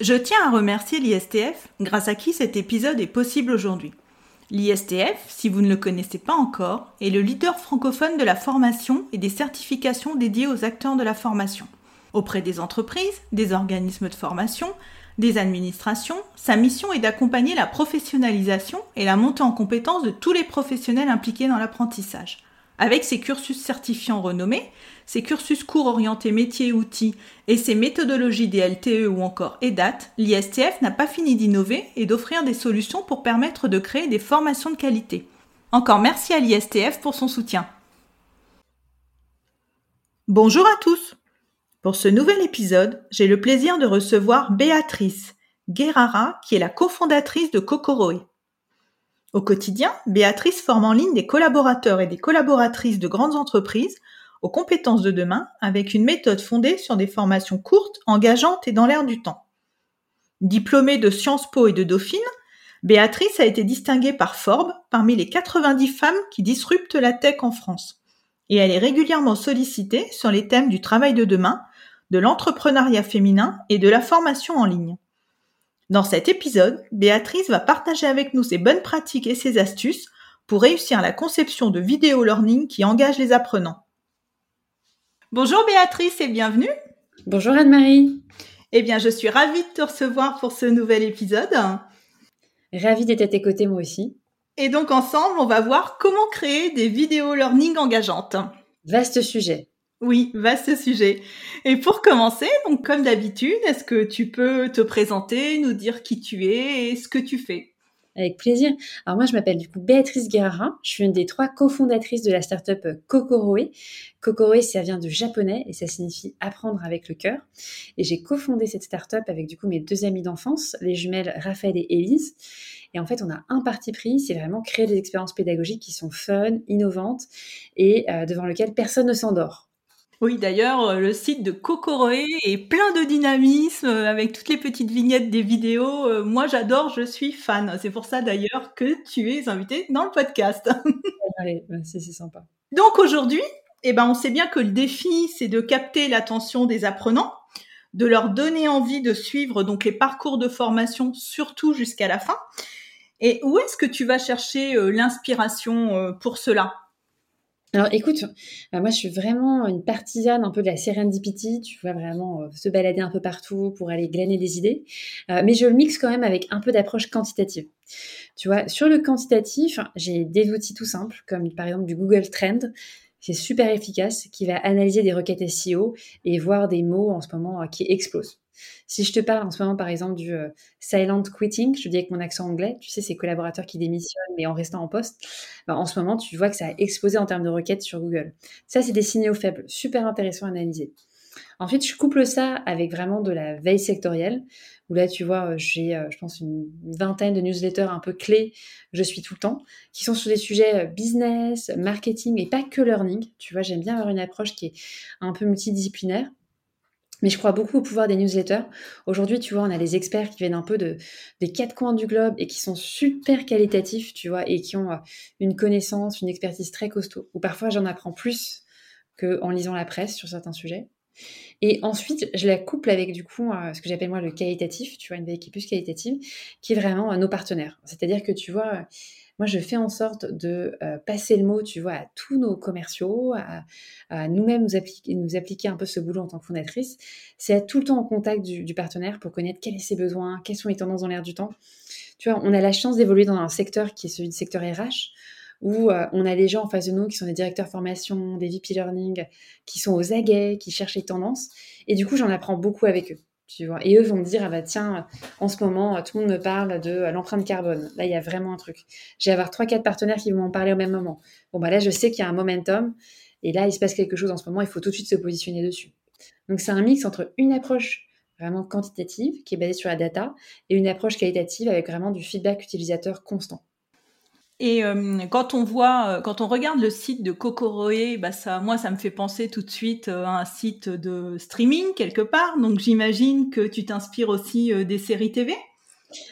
Je tiens à remercier l'ISTF, grâce à qui cet épisode est possible aujourd'hui. L'ISTF, si vous ne le connaissez pas encore, est le leader francophone de la formation et des certifications dédiées aux acteurs de la formation. Auprès des entreprises, des organismes de formation, des administrations, sa mission est d'accompagner la professionnalisation et la montée en compétence de tous les professionnels impliqués dans l'apprentissage. Avec ses cursus certifiants renommés, ses cursus cours orientés métiers et outils et ses méthodologies des LTE ou encore EDAT, l'ISTF n'a pas fini d'innover et d'offrir des solutions pour permettre de créer des formations de qualité. Encore merci à l'ISTF pour son soutien. Bonjour à tous pour ce nouvel épisode, j'ai le plaisir de recevoir Béatrice Guerrara, qui est la cofondatrice de Kokoroe. Au quotidien, Béatrice forme en ligne des collaborateurs et des collaboratrices de grandes entreprises aux compétences de demain avec une méthode fondée sur des formations courtes, engageantes et dans l'air du temps. Diplômée de Sciences Po et de Dauphine, Béatrice a été distinguée par Forbes parmi les 90 femmes qui disruptent la tech en France. Et elle est régulièrement sollicitée sur les thèmes du travail de demain, de l'entrepreneuriat féminin et de la formation en ligne. Dans cet épisode, Béatrice va partager avec nous ses bonnes pratiques et ses astuces pour réussir la conception de vidéo learning qui engage les apprenants. Bonjour Béatrice et bienvenue. Bonjour Anne-Marie. Eh bien, je suis ravie de te recevoir pour ce nouvel épisode. Ravie d'être à tes côtés moi aussi. Et donc ensemble, on va voir comment créer des vidéos learning engageantes. Vaste sujet. Oui, vaste sujet. Et pour commencer, donc comme d'habitude, est-ce que tu peux te présenter, nous dire qui tu es et ce que tu fais? Avec plaisir. Alors moi, je m'appelle du coup Béatrice Guerrara. Je suis une des trois cofondatrices de la startup Kokoroe. Kokoroe, ça vient du japonais et ça signifie apprendre avec le cœur. Et j'ai cofondé cette startup avec du coup mes deux amies d'enfance, les jumelles Raphaël et Élise. Et en fait, on a un parti pris, c'est vraiment créer des expériences pédagogiques qui sont fun, innovantes et euh, devant lesquelles personne ne s'endort. Oui, d'ailleurs, euh, le site de Kokoroe est plein de dynamisme euh, avec toutes les petites vignettes des vidéos. Euh, moi, j'adore, je suis fan. C'est pour ça d'ailleurs que tu es invité dans le podcast. Allez, c'est sympa. Donc aujourd'hui, eh ben, on sait bien que le défi, c'est de capter l'attention des apprenants, de leur donner envie de suivre donc les parcours de formation, surtout jusqu'à la fin. Et où est-ce que tu vas chercher l'inspiration pour cela? Alors écoute, euh, moi je suis vraiment une partisane un peu de la serendipity, tu vois vraiment euh, se balader un peu partout pour aller glaner des idées, euh, mais je le mixe quand même avec un peu d'approche quantitative. Tu vois, sur le quantitatif, j'ai des outils tout simples comme par exemple du Google Trend, c'est super efficace, qui va analyser des requêtes SEO et voir des mots en ce moment qui explosent. Si je te parle en ce moment, par exemple, du euh, silent quitting, je dis avec mon accent anglais, tu sais, ces collaborateurs qui démissionnent mais en restant en poste, ben, en ce moment, tu vois que ça a explosé en termes de requêtes sur Google. Ça, c'est des signaux faibles, super intéressants à analyser. Ensuite, je couple ça avec vraiment de la veille sectorielle, où là, tu vois, euh, j'ai, euh, je pense, une vingtaine de newsletters un peu clés, je suis tout le temps, qui sont sur des sujets business, marketing et pas que learning. Tu vois, j'aime bien avoir une approche qui est un peu multidisciplinaire. Mais je crois beaucoup au pouvoir des newsletters. Aujourd'hui, tu vois, on a des experts qui viennent un peu de, des quatre coins du globe et qui sont super qualitatifs, tu vois, et qui ont euh, une connaissance, une expertise très costaud. Ou parfois, j'en apprends plus qu'en lisant la presse sur certains sujets. Et ensuite, je la couple avec du coup euh, ce que j'appelle moi le qualitatif, tu vois, une veille qui est plus qualitative, qui est vraiment euh, nos partenaires. C'est-à-dire que tu vois, moi, je fais en sorte de euh, passer le mot, tu vois, à tous nos commerciaux, à, nous-mêmes nous appliquer, nous appliquer un peu ce boulot en tant que fondatrice. C'est être tout le temps en contact du, partenaire pour connaître quels sont ses besoins, quelles sont les tendances dans l'air du temps. Tu vois, on a la chance d'évoluer dans un secteur qui est celui du secteur RH, où euh, on a des gens en face de nous qui sont des directeurs formation, des VP learning, qui sont aux aguets, qui cherchent les tendances. Et du coup, j'en apprends beaucoup avec eux. Et eux vont me dire, ah bah tiens, en ce moment, tout le monde me parle de euh, l'empreinte carbone. Là, il y a vraiment un truc. Je vais avoir trois, quatre partenaires qui vont m'en parler au même moment. Bon, bah là, je sais qu'il y a un momentum. Et là, il se passe quelque chose en ce moment, il faut tout de suite se positionner dessus. Donc, c'est un mix entre une approche vraiment quantitative, qui est basée sur la data, et une approche qualitative avec vraiment du feedback utilisateur constant. Et euh, quand on voit, euh, quand on regarde le site de Kokoroe, bah ça, moi, ça me fait penser tout de suite euh, à un site de streaming quelque part. Donc j'imagine que tu t'inspires aussi des séries TV.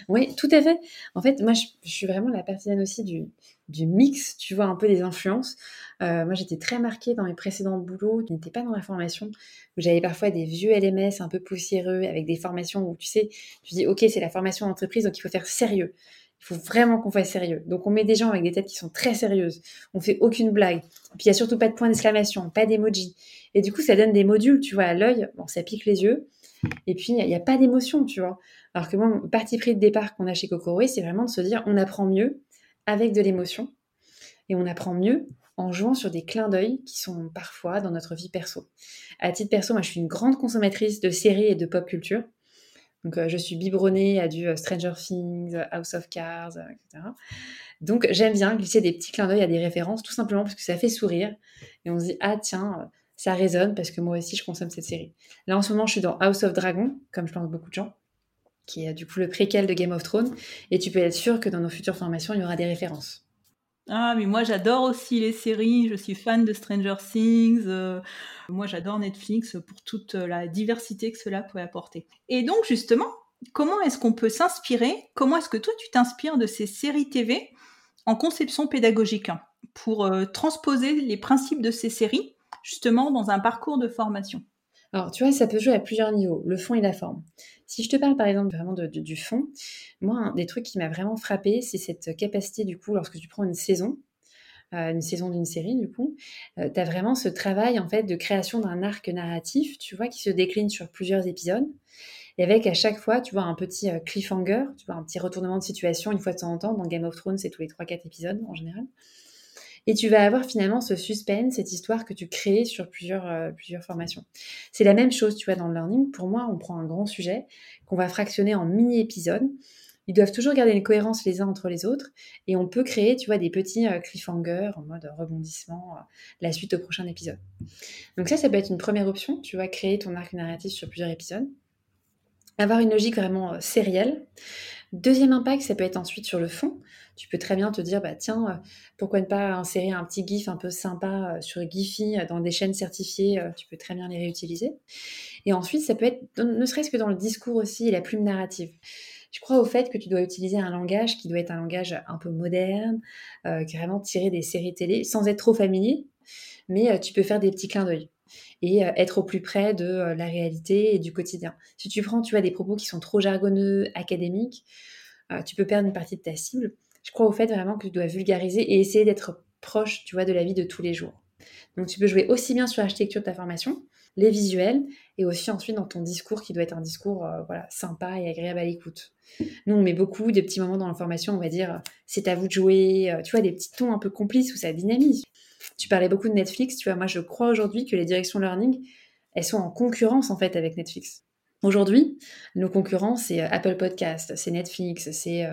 Oui, tout à fait. En fait, moi, je, suis vraiment la partisane aussi du, mix, tu vois, un peu des influences. moi, j'étais très marquée dans mes précédents boulots qui n'étaient pas dans la formation, où j'avais parfois des vieux LMS un peu poussiéreux avec des formations où, tu sais, tu dis, OK, c'est la formation d'entreprise, donc il faut faire sérieux. Faut vraiment qu'on fasse sérieux. Donc on met des gens avec des têtes qui sont très sérieuses. On fait aucune blague. Puis il y a surtout pas de point d'exclamation, pas d'emoji. Et du coup, ça donne des modules, tu vois, à l'œil. Bon, ça pique les yeux. Et puis il n'y a, pas d'émotion, tu vois. Alors que moi, mon parti pris de départ qu'on a chez Kokoro, c'est vraiment de se dire, on apprend mieux avec de l'émotion. Et on apprend mieux en jouant sur des clins d'œil qui sont parfois dans notre vie perso. À titre perso, moi, je suis une grande consommatrice de séries et de pop culture. Donc, euh, je suis biberonnée à du euh, Stranger Things, House of Cards, euh, etc. Donc, j'aime bien glisser des petits clins d'œil à des références, tout simplement parce que ça fait sourire. Et on se dit, ah tiens, ça résonne parce que moi aussi, je consomme cette série. Là, en ce moment, je suis dans House of Dragon, comme je pense beaucoup de gens, qui est du coup le préquel de Game of Thrones. Et tu peux être sûr que dans nos futures formations, il y aura des références. Ah, mais moi j'adore aussi les séries, je suis fan de Stranger Things. Euh, moi j'adore Netflix pour toute la diversité que cela peut apporter. Et donc justement, comment est-ce qu'on peut s'inspirer? Comment est-ce que toi tu t'inspires de ces séries TV en conception pédagogique? Pour euh, transposer les principes de ces séries justement dans un parcours de formation alors, tu vois, ça peut jouer à plusieurs niveaux, le fond et la forme. Si je te parle par exemple vraiment du fond, moi, un des trucs qui m'a vraiment frappé, c'est cette capacité, du coup, lorsque tu prends une saison, euh, une saison d'une série, du coup, euh, tu as vraiment ce travail, en fait, de création d'un arc narratif, tu vois, qui se décline sur plusieurs épisodes. Et avec à chaque fois, tu vois, un petit euh, cliffhanger, tu vois, un petit retournement de situation une fois de temps en temps. Dans Game of Thrones, c'est tous les 3-4 épisodes en général. Et tu vas avoir finalement ce suspense, cette histoire que tu crées sur plusieurs, euh, plusieurs formations. C'est la même chose, tu vois, dans le learning. Pour moi, on prend un grand sujet qu'on va fractionner en mini-épisodes. Ils doivent toujours garder une cohérence les uns entre les autres. Et on peut créer, tu vois, des petits euh, cliffhangers en mode rebondissement, euh, la suite au prochain épisode. Donc ça, ça peut être une première option. Tu vas créer ton arc narratif sur plusieurs épisodes. Avoir une logique vraiment sérielle. Deuxième impact, ça peut être ensuite sur le fond. Tu peux très bien te dire, bah tiens, euh, pourquoi ne pas insérer un petit GIF un peu sympa euh, sur Giphy euh, dans des chaînes certifiées, tu peux très bien les réutiliser. Et ensuite, ça peut être, ne serait-ce que dans le discours aussi la plume narrative. Je crois au fait que tu dois utiliser un langage qui doit être un langage un peu moderne, carrément tiré des séries télé, sans être trop familier, mais tu peux faire des petits clins d'œil et être au plus près de la réalité et du quotidien. Si tu prends, tu as des propos qui sont trop jargonneux, académiques, tu peux perdre une partie de ta cible. Je crois au fait vraiment que tu dois vulgariser et essayer d'être proche, tu vois, de la vie de tous les jours. Donc tu peux jouer aussi bien sur l'architecture de ta formation, les visuels, et aussi ensuite dans ton discours qui doit être un discours voilà, sympa et agréable à l'écoute. Nous, on met beaucoup de petits moments dans la formation, on va dire c'est à vous de jouer, tu vois, des petits tons un peu complices où ça dynamise. Tu parlais beaucoup de Netflix, tu vois, moi je crois aujourd'hui que les directions learning, elles sont en concurrence en fait avec Netflix. Aujourd'hui, nos concurrents, c'est euh, Apple Podcast, c'est Netflix, c'est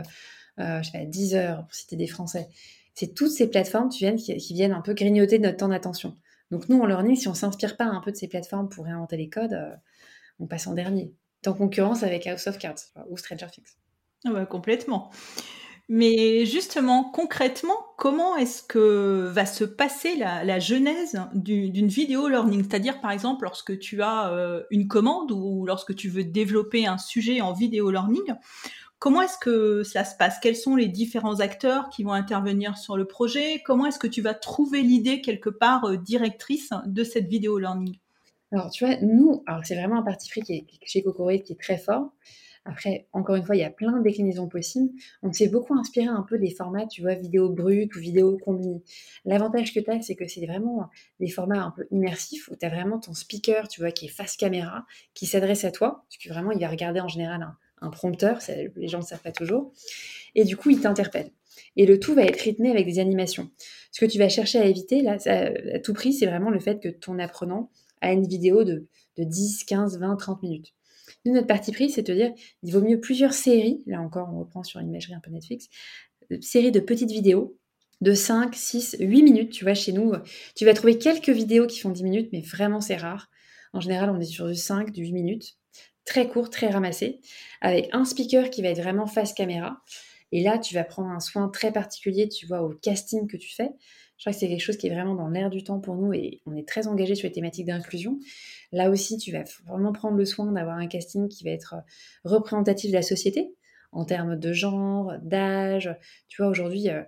euh, euh, je sais pas, Deezer, pour citer des Français. C'est toutes ces plateformes qui viennent, un peu grignoter notre temps d'attention. Donc nous, en learning, si on s'inspire pas un peu de ces plateformes pour réinventer les codes, on passe en dernier. en concurrence avec House of Cards ou Stranger Things. Ah bah, complètement. Mais justement, concrètement, comment est-ce que va se passer la, genèse d'une vidéo learning? C'est-à-dire, par exemple, lorsque tu as euh, une commande ou lorsque tu veux développer un sujet en vidéo learning, comment est-ce que ça se passe? Quels sont les différents acteurs qui vont intervenir sur le projet? Comment est-ce que tu vas trouver l'idée quelque part euh, directrice de cette vidéo learning? Alors, tu vois, nous, c'est vraiment un parti pris qui est, chez Cocoré qui est très fort. Après, encore une fois, il y a plein de déclinaisons possibles. On s'est beaucoup inspiré un peu des formats, tu vois, vidéo brute ou vidéo combinée. L'avantage que tu as, c'est que c'est vraiment des formats un peu immersifs où tu as vraiment ton speaker, tu vois, qui est face caméra, qui s'adresse à toi, parce que vraiment, il va regarder en général un, prompteur, les gens ne savent pas toujours, et du coup, il t'interpelle. Et le tout va être rythmé avec des animations. Ce que tu vas chercher à éviter, là, à tout prix, c'est vraiment le fait que ton apprenant a une vidéo de, de 10, 15, 20, 30 minutes. Nous, notre parti pris, c'est de dire, il vaut mieux plusieurs séries, là encore, on reprend sur une imagerie un peu Netflix, euh, séries de petites vidéos de 5, 6, 8 minutes. Tu vois, chez nous, tu vas trouver quelques vidéos qui font 10 minutes, mais vraiment, c'est rare. En général, on est sur du 5, du 8 minutes. Très court, très ramassé, avec un speaker qui va être vraiment face caméra. Et là, tu vas prendre un soin très particulier, tu vois, au casting que tu fais. Je crois que c'est quelque chose qui est vraiment dans l'air du temps pour nous et on est très engagé sur les thématiques d'inclusion. Là aussi, tu vas vraiment prendre le soin d'avoir un casting qui va être euh, représentatif de la société en termes de genre, d'âge. Tu vois, aujourd'hui, euh,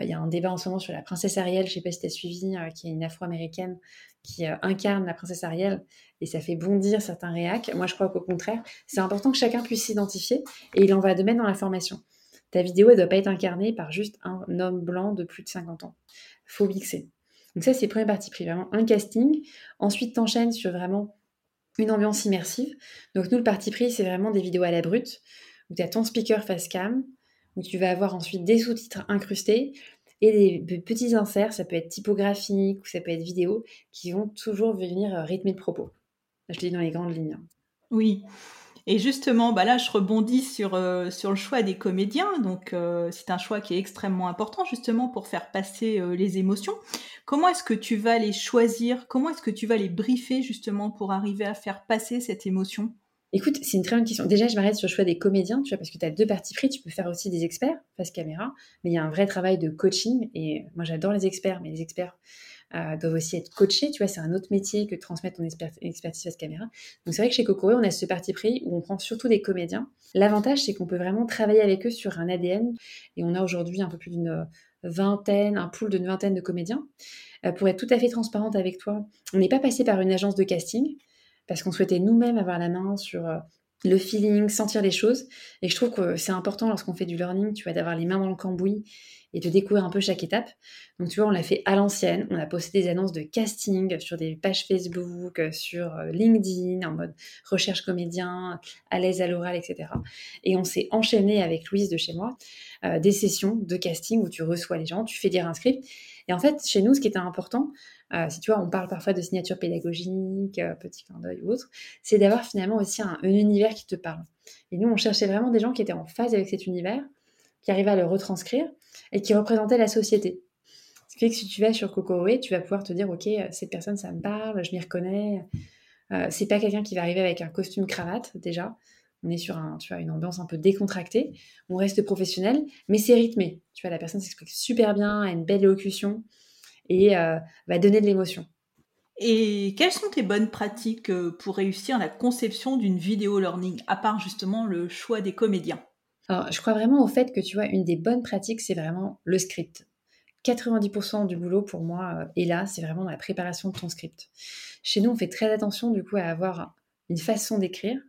il y a un débat en ce moment sur la princesse Ariel, je ne sais pas si tu as suivi, euh, qui est une afro-américaine qui incarne la princesse Ariel et ça fait bondir certains réacs. Moi, je crois qu'au contraire, c'est important que chacun puisse s'identifier et il en va de même dans la formation. Ta vidéo, elle ne doit pas être incarnée par juste un homme blanc de plus de 50 ans. faut mixer. Donc ça, c'est le premier parti pris, vraiment un casting. Ensuite, t'enchaînes sur vraiment une ambiance immersive. Donc nous, le parti pris, c'est vraiment des vidéos à la brute, où tu as ton speaker face cam, où tu vas avoir ensuite des sous-titres incrustés et des petits inserts, ça peut être typographique ou ça peut être vidéo, qui vont toujours venir euh, rythmer le propos. Je te dis dans les grandes lignes. Hein. Oui. Et justement, bah là, je rebondis sur, euh, le choix des comédiens. Donc, euh, c'est un choix qui est extrêmement important, justement, pour faire passer les émotions. Comment est-ce que tu vas les choisir? Comment est-ce que tu vas les briefer, justement, pour arriver à faire passer cette émotion? Écoute, c'est une très bonne question. Déjà, je m'arrête sur le choix des comédiens, tu vois, parce que tu as deux parties pris. Tu peux faire aussi des experts face caméra, mais il y a un vrai travail de coaching. Et moi, j'adore les experts, mais les experts euh, doivent aussi être coachés. Tu vois, c'est un autre métier que de transmettre ton expertise face caméra. Donc, c'est vrai que chez Kokoro, on a ce parti pris où on prend surtout des comédiens. L'avantage, c'est qu'on peut vraiment travailler avec eux sur un ADN. Et on a aujourd'hui un peu plus d'une vingtaine, un pool d'une vingtaine de comédiens. Euh, pour être tout à fait transparente avec toi, on n'est pas passé par une agence de casting parce qu'on souhaitait nous-mêmes avoir la main sur euh, le feeling, sentir les choses. Et je trouve que c'est important lorsqu'on fait du learning, tu vois, d'avoir les mains dans le cambouis et de découvrir un peu chaque étape. Donc tu vois, on l'a fait à l'ancienne. On a posté des annonces de casting sur des pages Facebook, sur euh, LinkedIn, en mode recherche comédien, à l'aise à l'oral, etc. Et on s'est enchaîné avec Louise de chez moi euh, des sessions de casting où tu reçois les gens, tu fais dire un script. Et en fait, chez nous, ce qui était important, euh, si tu vois, on parle parfois de signature pédagogique, euh, petit clin d'œil ou autre, c'est d'avoir finalement aussi un, univers qui te parle. Et nous, on cherchait vraiment des gens qui étaient en phase avec cet univers, qui arrivaient à le retranscrire et qui représentaient la société. Ce qui fait que si tu vas sur Kokoroé, tu vas pouvoir te dire, ok, euh, cette personne, ça me parle, je m'y reconnais. Euh, c'est pas quelqu'un qui va arriver avec un costume cravate déjà. On est sur un, tu vois, une ambiance un peu décontractée. On reste professionnel, mais c'est rythmé. Tu vois, la personne s'explique super bien, a une belle élocution et euh, va donner de l'émotion. Et quelles sont tes bonnes pratiques euh, pour réussir la conception d'une vidéo learning, à part justement le choix des comédiens? Alors, je crois vraiment au fait que tu vois, une des bonnes pratiques, c'est vraiment le script. 90% du boulot pour moi euh, est là, c'est vraiment la préparation de ton script. Chez nous, on fait très attention du coup à avoir une façon d'écrire.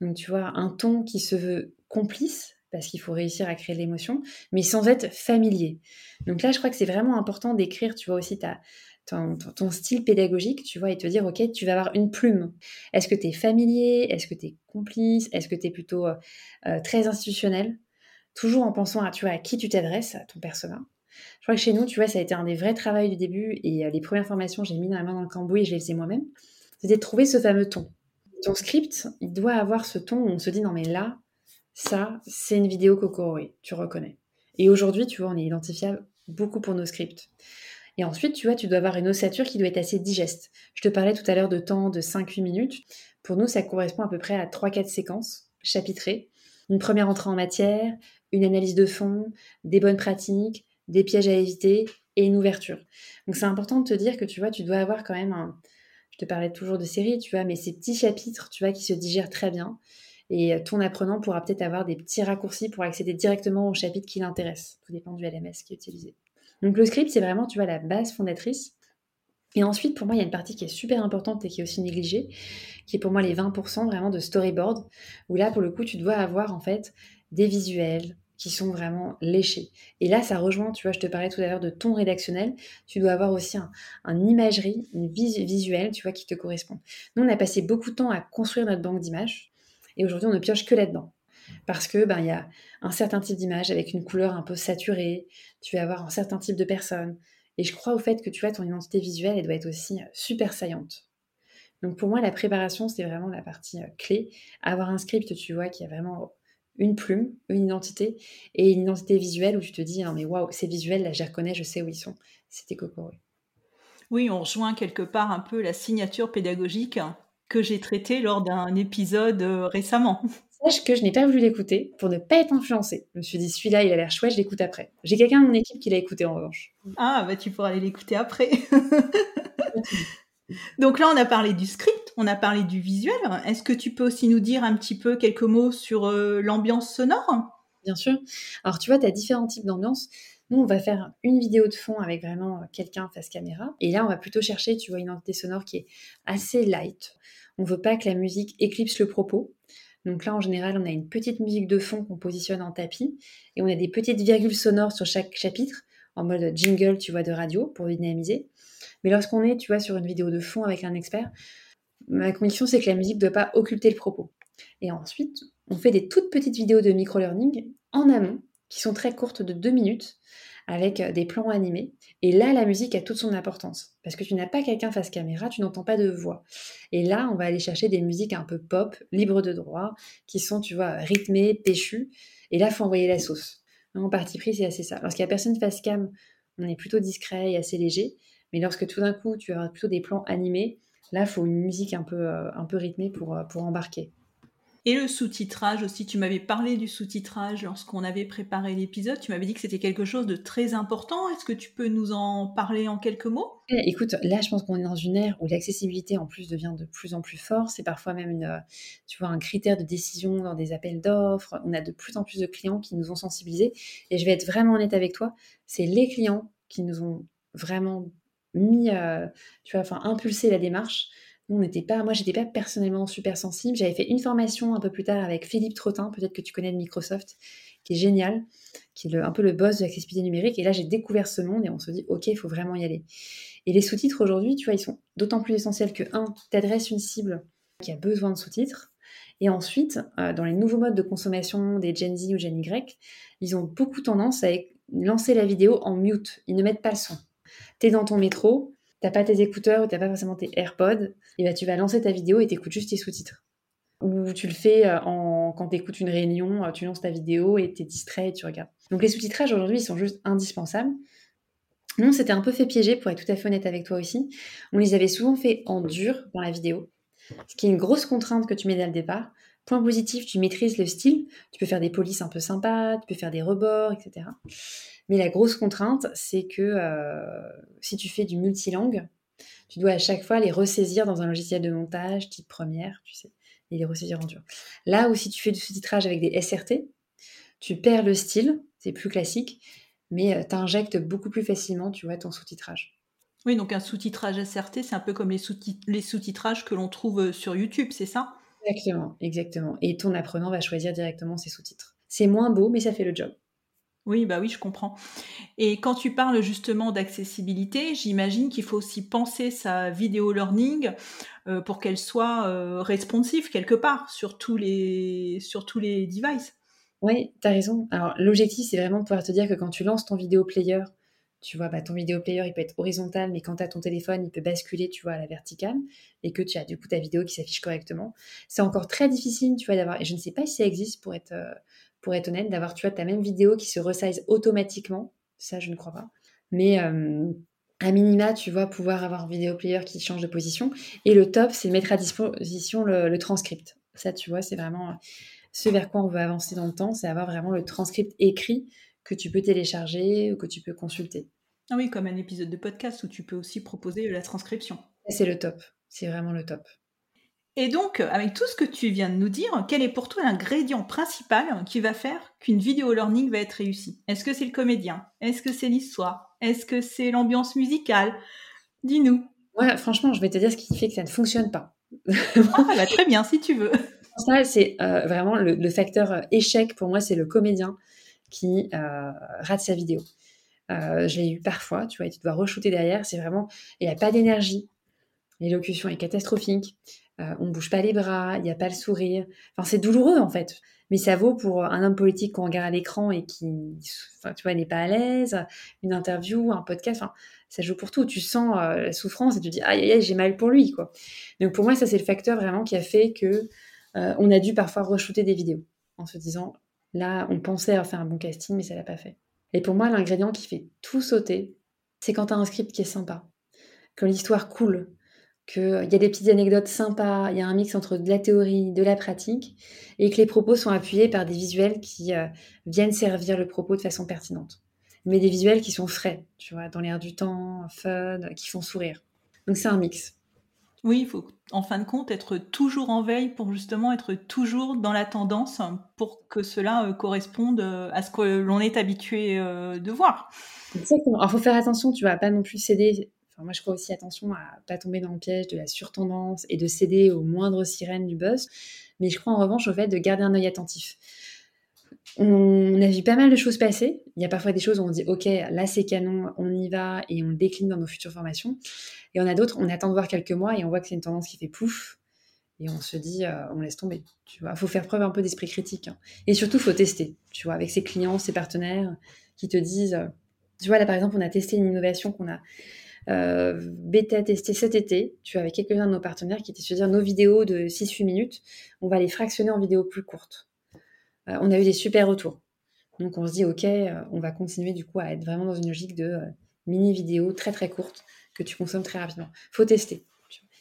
Donc, tu vois, un ton qui se veut complice, parce qu'il faut réussir à créer l'émotion, mais sans être familier. Donc là, je crois que c'est vraiment important d'écrire, tu vois, aussi ta, ton, style pédagogique, tu vois, et te dire, OK, tu vas avoir une plume. Est-ce que tu es familier? Est-ce que tu es complice? Est-ce que tu es plutôt euh, euh, très institutionnel? Toujours en pensant à, tu vois, à qui tu t'adresses, à ton persona. Je crois que chez nous, tu vois, ça a été un des vrais travaux du début, et euh, les premières formations, j'ai mis dans la main dans le cambouis et je les faisais moi-même. C'était de trouver ce fameux ton. Ton script, il doit avoir ce ton où on se dit, non mais là, ça, c'est une vidéo Kokoroé, tu reconnais. Et aujourd'hui, tu vois, on est identifiable beaucoup pour nos scripts. Et ensuite, tu vois, tu dois avoir une ossature qui doit être assez digeste. Je te parlais tout à l'heure de temps de 5-8 minutes. Pour nous, ça correspond à peu près à 3-4 séquences chapitrées. Une première entrée en matière, une analyse de fond, des bonnes pratiques, des pièges à éviter et une ouverture. Donc c'est important de te dire que tu vois, tu dois avoir quand même un... Je te parlais toujours de série, tu vois, mais ces petits chapitres, tu vois, qui se digèrent très bien. Et ton apprenant pourra peut-être avoir des petits raccourcis pour accéder directement au chapitre qui l'intéresse. Tout dépend du LMS qui est utilisé. Donc le script, c'est vraiment, tu vois, la base fondatrice. Et ensuite, pour moi, il y a une partie qui est super importante et qui est aussi négligée, qui est pour moi les 20% vraiment de storyboard, où là, pour le coup, tu dois avoir en fait des visuels qui sont vraiment léchés. Et là, ça rejoint, tu vois, je te parlais tout à l'heure de ton rédactionnel, tu dois avoir aussi un, imagerie, une visuelle, tu vois, qui te correspond. Nous, on a passé beaucoup de temps à construire notre banque d'images. Et aujourd'hui, on ne pioche que là-dedans. Parce que ben il y a un certain type d'image avec une couleur un peu saturée, tu vas avoir un certain type de personne. Et je crois au fait que tu vois ton identité visuelle, elle doit être aussi euh, super saillante. Donc pour moi, la préparation, c'est vraiment la partie euh, clé. Avoir un script, tu vois, qui a vraiment une plume, une identité, et une identité visuelle où tu te dis, non mais waouh, c'est visuel, là je les reconnais, je sais où ils sont. C'était Coco. Oui, on rejoint quelque part un peu la signature pédagogique que j'ai traité lors d'un épisode récemment. Sache que je n'ai pas voulu l'écouter pour ne pas être influencée. Je me suis dit, celui-là, il a l'air chouette, je l'écoute après. J'ai quelqu'un de mon équipe qui l'a écouté en revanche. Ah, bah tu pourras aller l'écouter après. Donc là, on a parlé du script, on a parlé du visuel. Est-ce que tu peux aussi nous dire un petit peu quelques mots sur euh, l'ambiance sonore? Bien sûr. Alors tu vois, tu as différents types d'ambiance. Nous, on va faire une vidéo de fond avec vraiment euh, quelqu'un face caméra. Et là, on va plutôt chercher, tu vois, une identité sonore qui est assez light. On veut pas que la musique éclipse le propos. Donc là, en général, on a une petite musique de fond qu'on positionne en tapis et on a des petites virgules sonores sur chaque chapitre en mode jingle, tu vois, de radio pour dynamiser. Mais lorsqu'on est, tu vois, sur une vidéo de fond avec un expert, ma conviction, c'est que la musique ne doit pas occulter le propos. Et ensuite, on fait des toutes petites vidéos de micro-learning en amont, qui sont très courtes de deux minutes, avec des plans animés. Et là, la musique a toute son importance. Parce que tu n'as pas quelqu'un face caméra, tu n'entends pas de voix. Et là, on va aller chercher des musiques un peu pop, libres de droit, qui sont, tu vois, rythmées, péchues. Et là, faut envoyer la sauce. En partie pris, c'est assez ça. Lorsqu'il n'y a personne face cam, on est plutôt discret et assez léger. Mais lorsque tout d'un coup, tu as plutôt des plans animés, là, faut une musique un peu, euh, un peu rythmée pour, euh, pour embarquer. Et le sous-titrage aussi, tu m'avais parlé du sous-titrage lorsqu'on avait préparé l'épisode, tu m'avais dit que c'était quelque chose de très important. Est-ce que tu peux nous en parler en quelques mots? Eh, Écoute, là je pense qu'on est dans une ère où l'accessibilité en plus devient de plus en plus fort. C'est parfois même une, tu vois, un critère de décision dans des appels d'offres. On a de plus en plus de clients qui nous ont sensibilisés. Et je vais être vraiment honnête avec toi, c'est les clients qui nous ont vraiment mis, euh, tu vois, enfin impulsé la démarche on n'était pas, moi j'étais pas personnellement super sensible. J'avais fait une formation un peu plus tard avec Philippe Trottin, peut-être que tu connais de Microsoft, qui est génial, qui est un peu le boss de l'accessibilité numérique. Et là j'ai découvert ce monde et on se dit ok, il faut vraiment y aller. Et les sous-titres aujourd'hui, tu vois, ils sont d'autant plus essentiels que un, t'adresses une cible qui a besoin de sous-titres. Et ensuite, euh, dans les nouveaux modes de consommation des Gen Z ou Gen Y, ils ont beaucoup tendance à lancer la vidéo en mute. Ils ne mettent pas le son. T'es dans ton métro, t'as pas tes écouteurs ou t'as pas forcément tes AirPods, et bah tu vas lancer ta vidéo et t'écoutes juste tes sous-titres. Ou tu le fais euh, en, quand t'écoutes une réunion, euh, tu lances ta vidéo et t'es distrait et tu regardes. Donc les sous-titrages aujourd'hui, sont juste indispensables. Nous, c'était un peu fait piéger, pour être tout à fait honnête avec toi aussi. On les avait souvent fait en dur dans la vidéo, ce qui est une grosse contrainte que tu mets dès le départ. Point positif, tu maîtrises le style, tu peux faire des polices un peu sympas, tu peux faire des rebords, etc. Mais la grosse contrainte, c'est que euh, si tu fais du multilangue, tu dois à chaque fois les ressaisir dans un logiciel de montage type première, tu sais, et les ressaisir en dur. Là où si tu fais du sous-titrage avec des SRT, tu perds le style, c'est plus classique, mais euh, tu injectes beaucoup plus facilement, tu vois, ton sous-titrage. Oui, donc un sous-titrage SRT, c'est un peu comme les sous-titrages que l'on trouve euh, sur YouTube, c'est ça? Exactement, exactement. Et ton apprenant va choisir directement ses sous-titres. C'est moins beau, mais ça fait le job. Oui, bah oui, je comprends. Et quand tu parles justement d'accessibilité, j'imagine qu'il faut aussi penser sa vidéo learning euh, pour qu'elle soit euh, responsive quelque part sur tous les, sur tous les devices. Oui, tu as raison. Alors l'objectif, c'est vraiment de pouvoir te dire que quand tu lances ton vidéo player, tu vois, bah, ton vidéo player, il peut être horizontal, mais quand tu as ton téléphone, il peut basculer, tu vois, à la verticale, et que tu as du coup ta vidéo qui s'affiche correctement. C'est encore très difficile, tu vois, d'avoir, et je ne sais pas si ça existe pour être, euh, pour être honnête, d'avoir, tu vois, ta même vidéo qui se resize automatiquement. Ça, je ne crois pas. Mais euh, à minima, tu vois, pouvoir avoir un vidéo player qui change de position. Et le top, c'est mettre à disposition le, transcript. Ça, tu vois, c'est vraiment ce vers quoi on veut avancer dans le temps, c'est avoir vraiment le transcript écrit que tu peux télécharger ou que tu peux consulter. Ah oui, comme un épisode de podcast où tu peux aussi proposer la transcription. C'est le top, c'est vraiment le top. Et donc, avec tout ce que tu viens de nous dire, quel est pour toi l'ingrédient principal qui va faire qu'une vidéo learning va être réussie? Est-ce que c'est le comédien? Est-ce que c'est l'histoire? Est-ce que c'est l'ambiance musicale? Dis-nous. Ouais, franchement, je vais te dire ce qui fait que ça ne fonctionne pas. ah, bah, très bien, si tu veux. Ça, c'est euh, vraiment le, facteur euh, échec. Pour moi, c'est le comédien qui euh, rate sa vidéo. je l'ai eu parfois, tu vois, et tu dois re-shooter derrière. C'est vraiment, il n'y a pas d'énergie. L'élocution est catastrophique. Euh, on ne bouge pas les bras, il n'y a pas le sourire. Enfin, c'est douloureux en fait. Mais ça vaut pour un homme politique qu'on regarde à l'écran et qui, tu vois, n'est pas à l'aise, une interview, un podcast. Ça joue pour tout. Tu sens euh, la souffrance et tu dis aïe aïe aïe, j'ai mal pour lui quoi. Donc pour moi, ça c'est le facteur vraiment qui a fait que euh, on a dû parfois re-shooter des vidéos en se disant là, on pensait faire un bon casting, mais ça l'a pas fait. Et pour moi, l'ingrédient qui fait tout sauter, c'est quand tu as un script qui est sympa, que l'histoire coule, qu'il y a des petites anecdotes sympas, il y a un mix entre de la théorie, de la pratique, et que les propos sont appuyés par des visuels qui euh, viennent servir le propos de façon pertinente. Mais des visuels qui sont frais, tu vois, dans l'air du temps, fun, qui font sourire. Donc c'est un mix. Oui, il faut en fin de compte être toujours en veille pour justement être toujours dans la tendance pour que cela euh, corresponde euh, à ce que l'on est habitué de voir. Exactement. Alors, il faut faire attention, tu vas pas non plus céder moi, je crois aussi attention à pas tomber dans le piège de la surtendance et de céder aux moindres sirènes du buzz. Mais je crois en revanche au fait de garder un œil attentif. On a vu pas mal de choses passer. Il y a parfois des choses où on dit OK, là c'est canon, on y va et on le décline dans nos futures formations. Et on a d'autres, on attend de voir quelques mois et on voit que c'est une tendance qui fait pouf. Et on se dit, euh, on laisse tomber. Tu vois, faut faire preuve un peu d'esprit critique. Hein. Et surtout, faut tester. Tu vois, avec ses clients, ses partenaires, qui te disent, euh, tu vois, là par exemple, on a testé une innovation qu'on a euh, bêta testé cet été. Tu avec quelques-uns de nos partenaires qui étaient se dire nos vidéos de 6-8 minutes, on va les fractionner en vidéos plus courtes. On a eu des super retours. Donc on se dit ok, on va continuer du coup à être vraiment dans une logique de mini vidéos très très courtes que tu consommes très rapidement. Faut tester.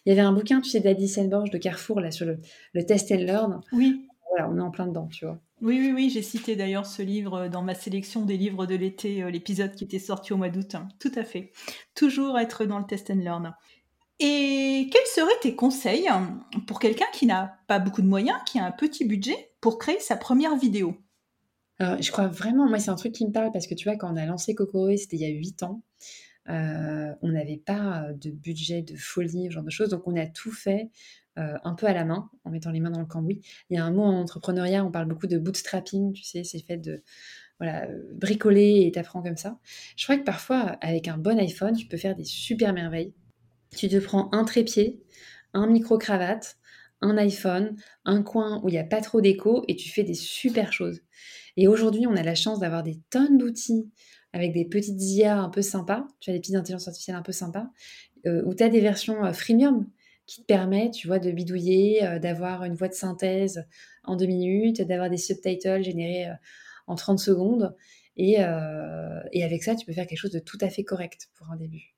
Il y avait un bouquin, tu sais, d'Adi Senborge de Carrefour là sur le, le test and learn. Oui. Voilà, on est en plein dedans, tu vois. Oui, oui, oui, j'ai cité d'ailleurs ce livre dans ma sélection des livres de l'été, euh, l'épisode qui était sorti au mois d'août. Tout à fait. Toujours être dans le test and learn. Et quels seraient tes conseils pour quelqu'un qui n'a pas beaucoup de moyens, qui a un petit budget, pour créer sa première vidéo? Alors, je crois vraiment, moi c'est un truc qui me parle parce que tu vois, quand on a lancé Coco c'était il y a 8 ans. Euh, on n'avait pas de budget de folie, ce genre de choses, donc on a tout fait euh, un peu à la main, en mettant les mains dans le cambouis. Il y a un mot en entrepreneuriat, on parle beaucoup de bootstrapping, tu sais, c'est fait de voilà, bricoler et t'apprends comme ça. Je crois que parfois, avec un bon iPhone, tu peux faire des super merveilles. Tu te prends un trépied, un micro-cravate, un iPhone, un coin où il n'y a pas trop d'écho et tu fais des super choses. Et aujourd'hui, on a la chance d'avoir des tonnes d'outils avec des petites IA un peu sympas, tu as des petites intelligences artificielles un peu sympas, euh, où tu as des versions euh, freemium qui te permet, tu vois, de bidouiller, euh, d'avoir une voix de synthèse en deux minutes, d'avoir des subtitles générés en 30 secondes. Et, avec ça, tu peux faire quelque chose de tout à fait correct pour un début.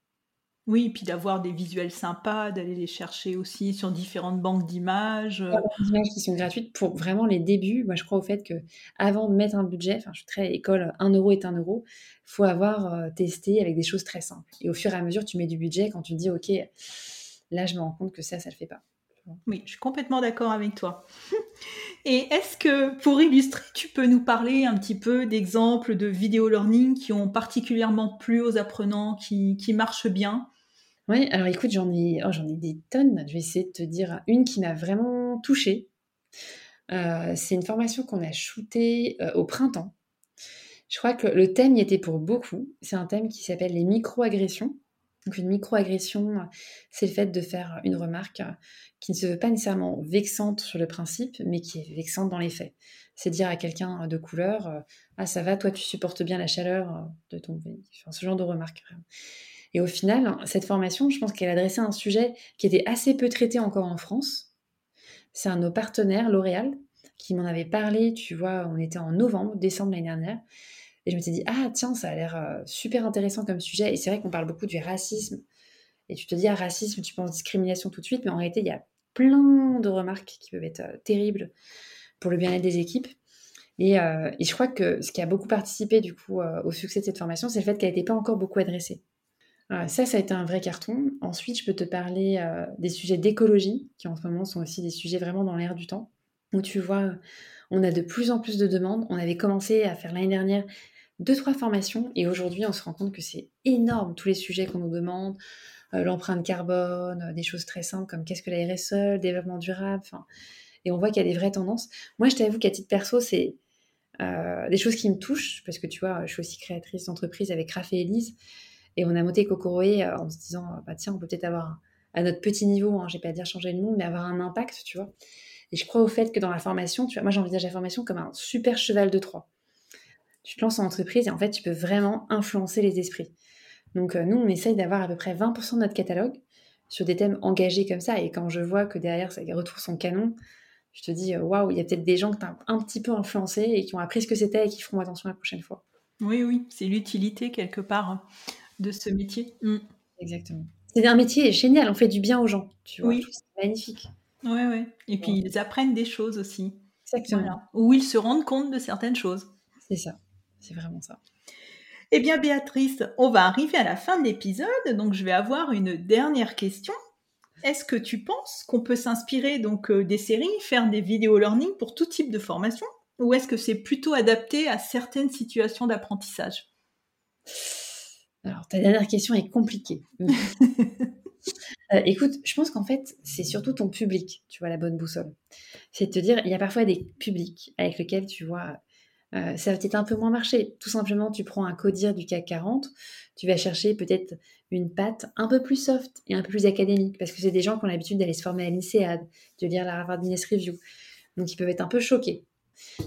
Oui, et puis d'avoir des visuels sympas, d'aller les chercher aussi sur différentes banques d'images. Des images qui sont gratuites pour vraiment les débuts. Moi, je crois au fait que avant de mettre un budget, enfin, je suis très école, 1 euro est 1 euro, faut avoir testé avec des choses très simples. Et au fur et à mesure, tu mets du budget quand tu dis, OK, Là, je me rends compte que ça, ça le fait pas. Oui, je suis complètement d'accord avec toi. Et est-ce que pour illustrer, tu peux nous parler un petit peu d'exemples de vidéo learning qui ont particulièrement plu aux apprenants, qui, marchent bien? Oui, alors écoute, j'en ai, oh, j'en des tonnes. Je vais essayer de te dire une qui m'a vraiment touchée. Euh, c'est une formation qu'on a shootée euh, au printemps. Je crois que le thème y était pour beaucoup. C'est un thème qui s'appelle les micro-agressions. Donc une microagression, c'est le fait de faire une remarque qui ne se veut pas nécessairement vexante sur le principe, mais qui est vexante dans les faits. C'est dire à quelqu'un de couleur Ah, ça va, toi, tu supportes bien la chaleur de ton pays. ce genre de remarque. Et au final, cette formation, je pense qu'elle adressait un sujet qui était assez peu traité encore en France. C'est un de nos partenaires, L'Oréal, qui m'en avait parlé, tu vois, on était en novembre, décembre l'année dernière. Et je me suis dit, ah tiens, ça a l'air euh, super intéressant comme sujet. Et c'est vrai qu'on parle beaucoup du racisme. Et tu te dis, ah, racisme, tu penses discrimination tout de suite. Mais en réalité, il y a plein de remarques qui peuvent être euh, terribles pour le bien-être des équipes. Euh, et, je crois que ce qui a beaucoup participé du coup au succès de cette formation, c'est le fait qu'elle n'était pas encore beaucoup adressée. Ça, ça a été un vrai carton. Ensuite, je peux te parler des sujets d'écologie, qui en ce moment sont aussi des sujets vraiment dans l'air du temps, où tu vois, on a de plus en plus de demandes. On avait commencé à faire l'année dernière deux, trois formations. Et aujourd'hui, on se rend compte que c'est énorme, tous les sujets qu'on nous demande. Euh, l'empreinte carbone, euh, des choses très simples comme qu'est-ce que la RSE, le développement durable. Et on voit qu'il y a des vraies tendances. Moi, je t'avoue qu'à titre perso, c'est euh, des choses qui me touchent, parce que tu vois, je suis aussi créatrice d'entreprise avec Raph et Elise. Et on a monté Cocoroé en se disant, bah tiens, on peut peut-être avoir, à notre petit niveau, hein, j'ai pas à dire changer le monde, mais avoir un impact, tu vois. Et je crois au fait que dans la formation, tu vois, moi j'envisage la formation comme un super cheval de Troie tu te lances en entreprise et en fait, tu peux vraiment influencer les esprits. Donc, euh, nous, on essaye d'avoir à peu près 20% de notre catalogue sur des thèmes engagés comme ça. Et quand je vois que derrière, ça retrouve son canon, je te dis, euh, waouh, il y a peut-être des gens que tu as un petit peu influencé et qui ont appris ce que c'était et qui feront attention la prochaine fois. Oui, oui, c'est l'utilité quelque part hein, de ce métier. Mm. Exactement. C'est un métier génial, on fait du bien aux gens, tu vois. Oui. C'est magnifique. Ouais, ouais. Et puis ils apprennent des choses aussi. Exactement. Voilà. Ou ils se rendent compte de certaines choses. C'est ça. C'est vraiment ça. Eh bien, Béatrice, on va arriver à la fin de l'épisode, donc je vais avoir une dernière question. Est-ce que tu penses qu'on peut s'inspirer donc euh, des séries, faire des vidéos learning pour tout type de formation, ou est-ce que c'est plutôt adapté à certaines situations d'apprentissage? Alors, ta dernière question est compliquée. Euh, écoute, je pense qu'en fait, c'est surtout ton public, tu vois, la bonne boussole. C'est de te dire, il y a parfois des publics avec lesquels, tu vois, euh, ça va peut-être un peu moins marcher. Tout simplement, tu prends un codir du CAC 40, tu vas chercher peut-être une patte un peu plus soft et un peu plus académique, parce que c'est des gens qui ont l'habitude d'aller se former à l'INSEAD, de lire la Harvard Business Review. Donc, ils peuvent être un peu choqués.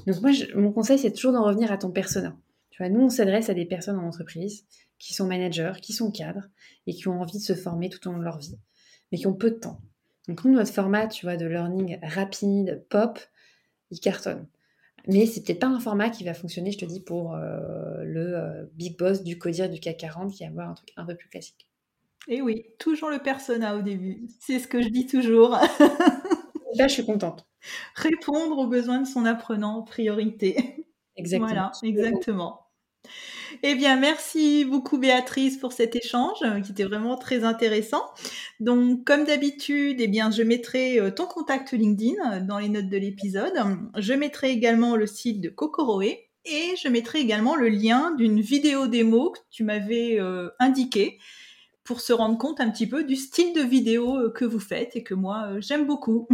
Donc, moi, mon conseil, c'est toujours d'en revenir à ton persona. Tu vois, nous, on s'adresse à des personnes en entreprise qui sont managers, qui sont cadres et qui ont envie de se former tout au long de leur vie mais qui ont peu de temps. Donc nous, notre format, tu vois, de learning rapide, pop, il cartonne. Mais c'est peut-être pas un format qui va fonctionner, je te dis, pour euh, le euh, big boss du codir du CAC 40 qui va avoir un truc un peu plus classique. Et eh oui, toujours le persona au début. C'est ce que je dis toujours. Là, je suis contente. Répondre aux besoins de son apprenant en priorité. Exactement. Voilà, exactement. Eh bien, merci beaucoup Béatrice pour cet échange euh, qui était vraiment très intéressant. Donc, comme d'habitude, eh bien, je mettrai euh, ton contact LinkedIn euh, dans les notes de l'épisode. Je mettrai également le site de Kokoroe et je mettrai également le lien d'une vidéo démo que tu m'avais indiqué pour se rendre compte un petit peu du style de vidéo que vous faites et que moi, j'aime beaucoup.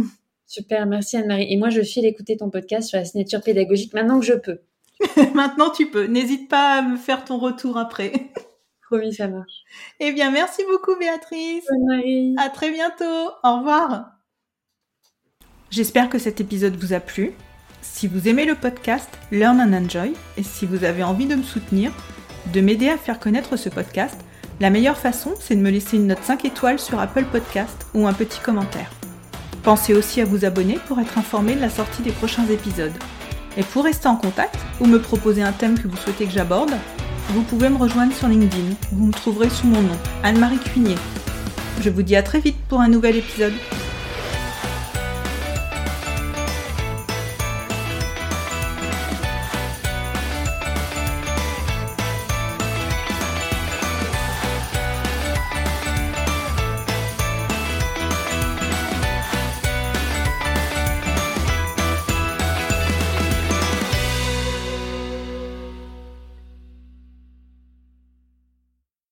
Super, merci Anne-Marie. Et moi, je file écouter ton podcast sur la signature pédagogique maintenant que je peux. Maintenant, tu peux. N'hésite pas à me faire ton retour après. Promis, ça marche. Eh bien, merci beaucoup, Béatrice. Marie. À très bientôt. Au revoir. J'espère que cet épisode vous a plu. Si vous aimez le podcast Learn and Enjoy et si vous avez envie de me soutenir, de m'aider à faire connaître ce podcast, la meilleure façon, c'est de me laisser une note 5 étoiles sur Apple Podcast ou un petit commentaire. Pensez aussi à vous abonner pour être informé de la sortie des prochains épisodes. Et pour rester en contact ou me proposer un thème que vous souhaitez que j'aborde, vous pouvez me rejoindre sur LinkedIn. Vous me trouverez sous mon nom, Anne-Marie Cuinier. Je vous dis à très vite pour un nouvel épisode.